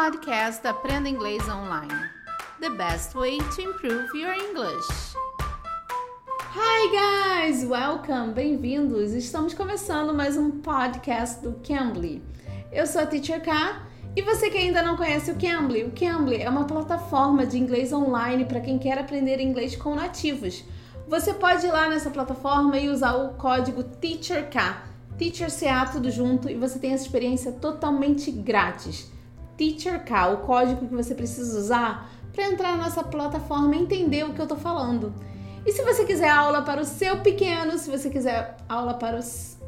podcast Aprenda Inglês Online. The best way to improve your English. Hi guys, welcome, bem-vindos. Estamos começando mais um podcast do Cambly. Eu sou a Teacher K e você que ainda não conhece o Cambly, o Cambly é uma plataforma de inglês online para quem quer aprender inglês com nativos. Você pode ir lá nessa plataforma e usar o código TEACHERK, Teacher CA tudo junto e você tem essa experiência totalmente grátis. TeacherK, o código que você precisa usar para entrar na nossa plataforma e entender o que eu estou falando. E se você quiser aula para o seu pequeno, se você quiser aula para o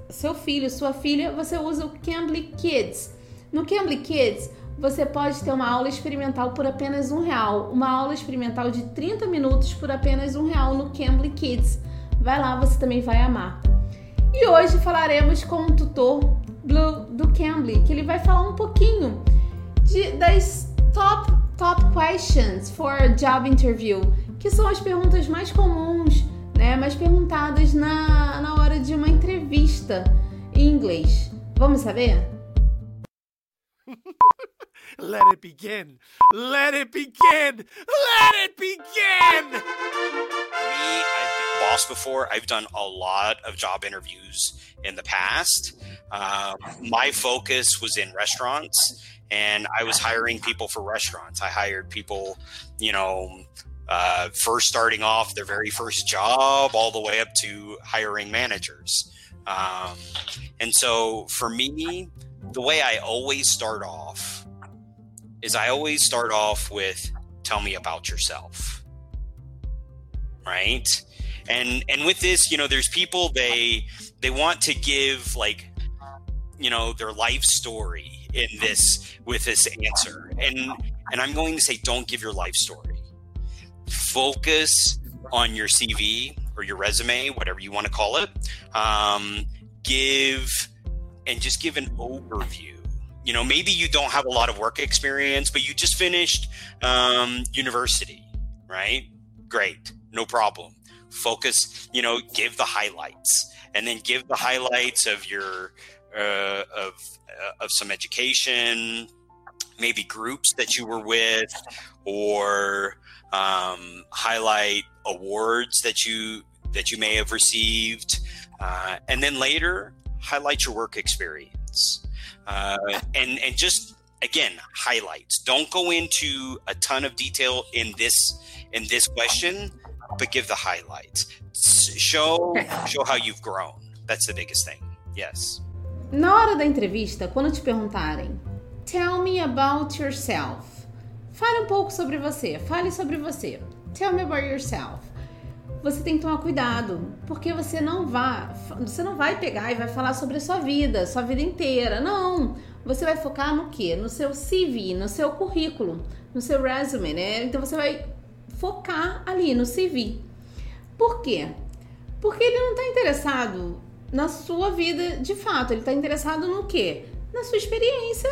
seu filho, sua filha, você usa o Cambly Kids. No Cambly Kids, você pode ter uma aula experimental por apenas um real, uma aula experimental de 30 minutos por apenas um real no Cambly Kids. Vai lá, você também vai amar. E hoje falaremos com o tutor Blue do Cambly, que ele vai falar um pouquinho de, das top, top questions for a job interview, que são as perguntas mais comuns, né, mais perguntadas na, na hora de uma entrevista em inglês. Vamos saber? Let it begin. Let it begin. Let it begin. Me, I've been boss before. I've done a lot of job interviews in the past. Uh, my focus was in restaurants and I was hiring people for restaurants. I hired people, you know, uh, first starting off their very first job, all the way up to hiring managers. Um, and so for me, the way I always start off is I always start off with tell me about yourself. Right? And and with this, you know, there's people they they want to give like you know their life story in this with this answer. And and I'm going to say don't give your life story. Focus on your CV or your resume, whatever you want to call it. Um, give and just give an overview. You know, maybe you don't have a lot of work experience, but you just finished um, university, right? Great, no problem. Focus, you know, give the highlights and then give the highlights of your uh, of uh, of some education, maybe groups that you were with, or um, highlight awards that you that you may have received, uh, and then later highlight your work experience, uh, and and just again highlights. Don't go into a ton of detail in this in this question, but give the highlights. Show show how you've grown. That's the biggest thing. Yes. Na hora da entrevista, quando te perguntarem, tell me about yourself. Fale um pouco sobre você, fale sobre você. Tell me about yourself. Você tem que tomar cuidado, porque você não vai, você não vai pegar e vai falar sobre a sua vida, sua vida inteira. Não. Você vai focar no quê? No seu CV, no seu currículo, no seu resume, né? Então você vai focar ali no CV. Por quê? Porque ele não está interessado na sua vida de fato. Ele está interessado no quê? Na sua experiência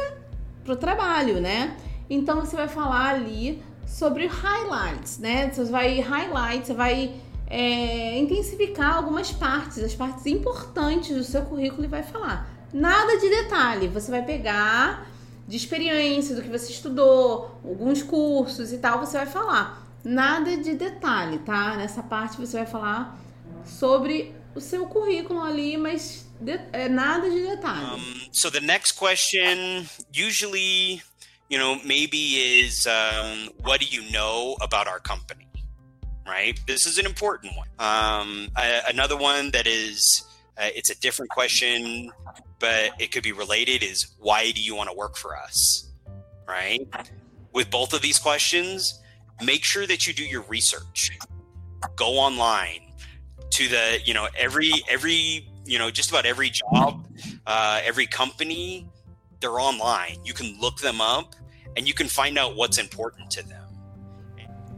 para o trabalho, né? Então você vai falar ali sobre highlights, né? Você vai highlight, você vai é, intensificar algumas partes, as partes importantes do seu currículo e vai falar. Nada de detalhe, você vai pegar de experiência, do que você estudou, alguns cursos e tal, você vai falar. Nada de detalhe, tá? Nessa parte você vai falar sobre o seu currículo ali, mas de, é nada de detalhes. Um, so the next question usually, you know, maybe is um, what do you know about our company? Right? This is an important one. Um, another one that is uh, it's a different question, but it could be related is why do you want to work for us? Right? With both of these questions, make sure that you do your research. Go online, to the you know every every you know just about every job uh, every company they're online. You can look them up and you can find out what's important to them.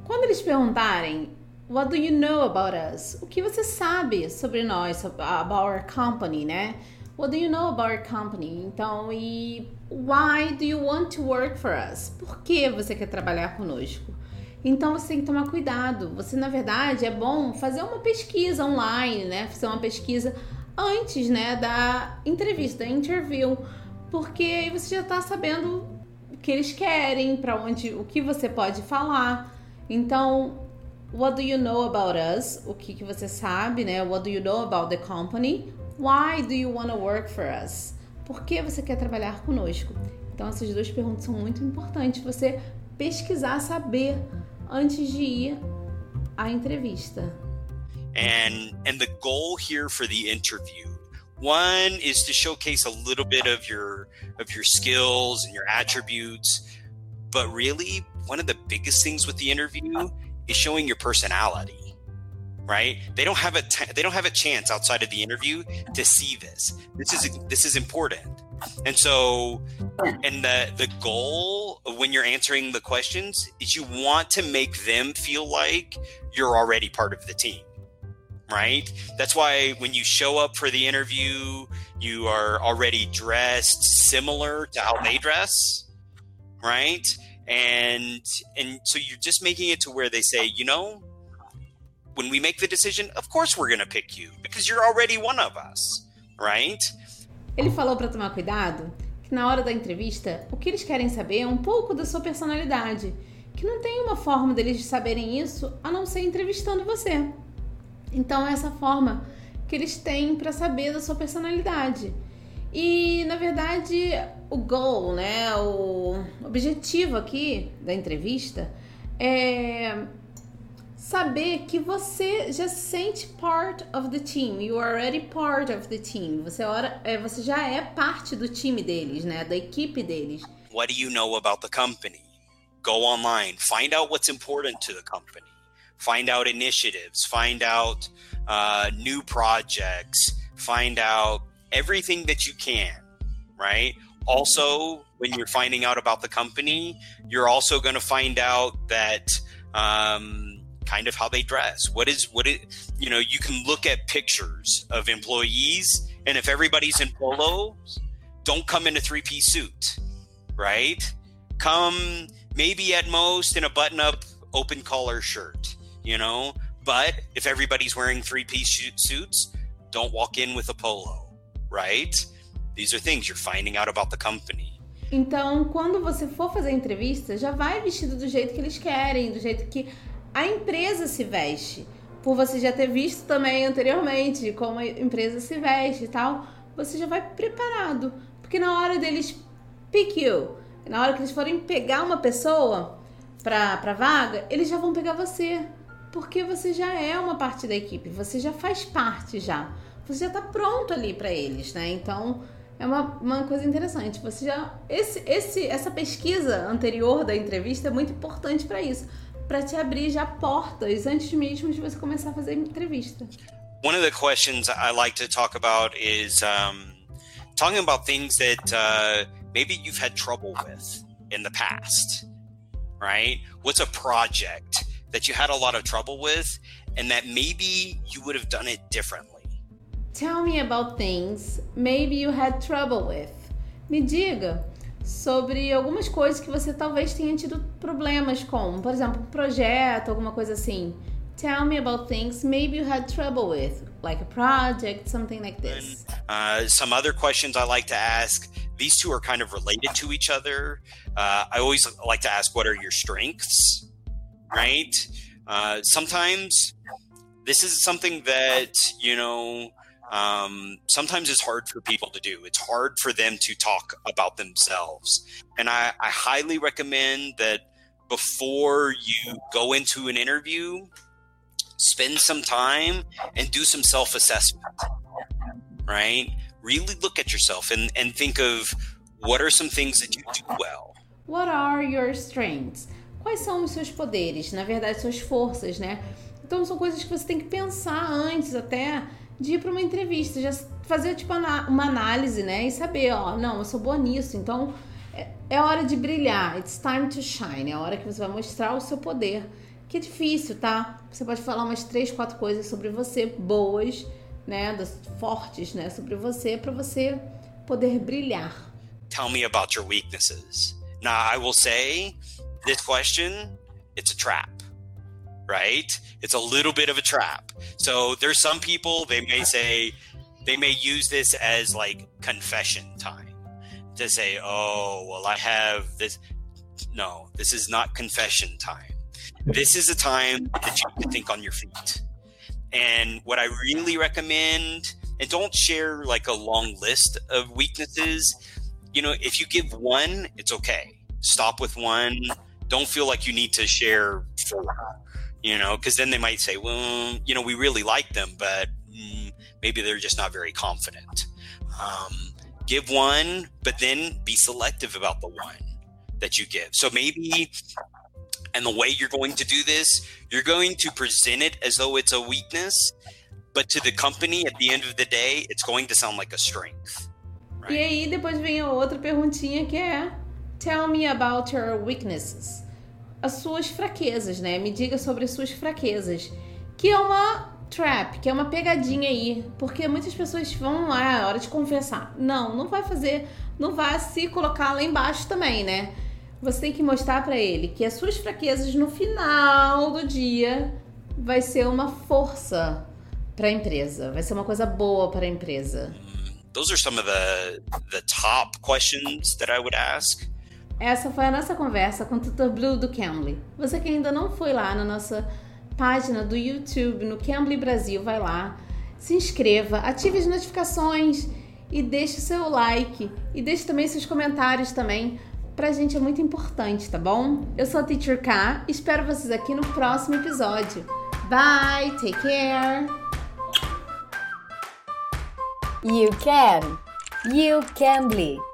Quando eles perguntarem what do you know about us? O que você sabe sobre nós about our company né? What do you know about our company? Então e why do you want to work for us? Por que você quer trabalhar conosco então você tem que tomar cuidado. Você, na verdade, é bom fazer uma pesquisa online, né? Fazer uma pesquisa antes, né, da entrevista, da interview, porque aí você já tá sabendo que eles querem, para onde, o que você pode falar. Então, what do you know about us? O que, que você sabe, né? What do you know about the company? Why do you want to work for us? Por que você quer trabalhar conosco? Então, essas duas perguntas são muito importantes. Você pesquisar, saber antes de ir à entrevista. And and the goal here for the interview one is to showcase a little bit of your of your skills and your attributes. But really one of the biggest things with the interview is showing your personality right? They don't have a t- they don't have a chance outside of the interview to see this. This is this is important. And so and the the goal when you're answering the questions is you want to make them feel like you're already part of the team right? That's why when you show up for the interview, you are already dressed similar to how they dress, right? And and so you're just making it to where they say, you know, when we make the decision, of course we're going to pick you because you're already one of us, right? Ele falou para tomar cuidado que na hora da entrevista, o que eles querem saber é um pouco da sua personalidade, que não tem uma forma deles saberem isso a não ser entrevistando você. Então, é essa forma que eles têm para saber da sua personalidade. E, na verdade, o goal, né, o objetivo aqui da entrevista é saber que você já sente part of the team. You are already part of the team. Você, é, você já é parte do time deles, né, da equipe deles. What do you know about the company? Go online, find out what's important to the company. find out initiatives, find out uh, new projects, find out everything that you can, right? Also, when you're finding out about the company, you're also going to find out that um, kind of how they dress. What is what it? You know, you can look at pictures of employees, and if everybody's in polos, don't come in a three piece suit, right? Come maybe at most in a button up open collar shirt you know. But if everybody's wearing three piece suits, don't walk in with a polo, right? These are things you're finding out about the company. Então, quando você for fazer entrevista, já vai vestido do jeito que eles querem, do jeito que a empresa se veste. Por você já ter visto também anteriormente como a empresa se veste e tal, você já vai preparado. Porque na hora deles pick you, na hora que eles forem pegar uma pessoa para pra vaga, eles já vão pegar você porque você já é uma parte da equipe, você já faz parte já. Você já está pronto ali para eles, né? Então, é uma, uma coisa interessante. Você já esse, esse essa pesquisa anterior da entrevista é muito importante para isso, para te abrir já portas antes mesmo de você começar a fazer entrevista. One of the questions I like to talk about is um, talking about things that uh, maybe you've had trouble with in the past, right? What's a project that you had a lot of trouble with and that maybe you would have done it differently? Tell me about things maybe you had trouble with. Me diga sobre algumas coisas que você talvez tenha tido problemas com, por exemplo, um projeto, alguma coisa assim. Tell me about things maybe you had trouble with, like a project, something like this. Uh, some other questions I like to ask. These two are kind of related to each other. Uh, I always like to ask, what are your strengths? right? Uh, sometimes this is something that, you know, um, sometimes it's hard for people to do. It's hard for them to talk about themselves. And I, I highly recommend that before you go into an interview, spend some time and do some self assessment, right? Really look at yourself and, and think of what are some things that you do well. What are your strengths? quais são os seus poderes, na verdade, suas forças, né? Então são coisas que você tem que pensar antes até de ir para uma entrevista, já fazer tipo uma análise, né? E saber, ó, não, eu sou boa nisso, então é, é hora de brilhar. It's time to shine. É a hora que você vai mostrar o seu poder. Que é difícil, tá? Você pode falar umas três, quatro coisas sobre você boas, né? Das, fortes, né? Sobre você para você poder brilhar. Tell me about your weaknesses. Now I will say this question, it's a trap, right? It's a little bit of a trap. So there's some people, they may say, they may use this as like confession time to say, oh, well, I have this. no, this is not confession time. This is a time that you can think on your feet. And what I really recommend, and don't share like a long list of weaknesses. You know, if you give one, it's okay. Stop with one. Don't feel like you need to share four, you know, because then they might say, well, you know, we really like them, but mm, maybe they're just not very confident. Um, give one, but then be selective about the one that you give. So maybe, and the way you're going to do this, you're going to present it as though it's a weakness, but to the company at the end of the day, it's going to sound like a strength. Right? E aí depois vem a outra perguntinha que é Tell me about your weaknesses. As suas fraquezas, né? Me diga sobre as suas fraquezas. Que é uma trap, que é uma pegadinha aí, porque muitas pessoas vão lá, é hora de confessar. Não, não vai fazer, não vai se colocar lá embaixo também, né? Você tem que mostrar para ele que as suas fraquezas no final do dia vai ser uma força para a empresa, vai ser uma coisa boa para a empresa. Those are some of the the top questions that I would ask. Essa foi a nossa conversa com o Tutor Blue do Cambly. Você que ainda não foi lá na nossa página do YouTube no Cambly Brasil, vai lá, se inscreva, ative as notificações e deixe seu like e deixe também seus comentários também. Pra gente é muito importante, tá bom? Eu sou a Teacher K, espero vocês aqui no próximo episódio. Bye, take care. You can. You can bleed.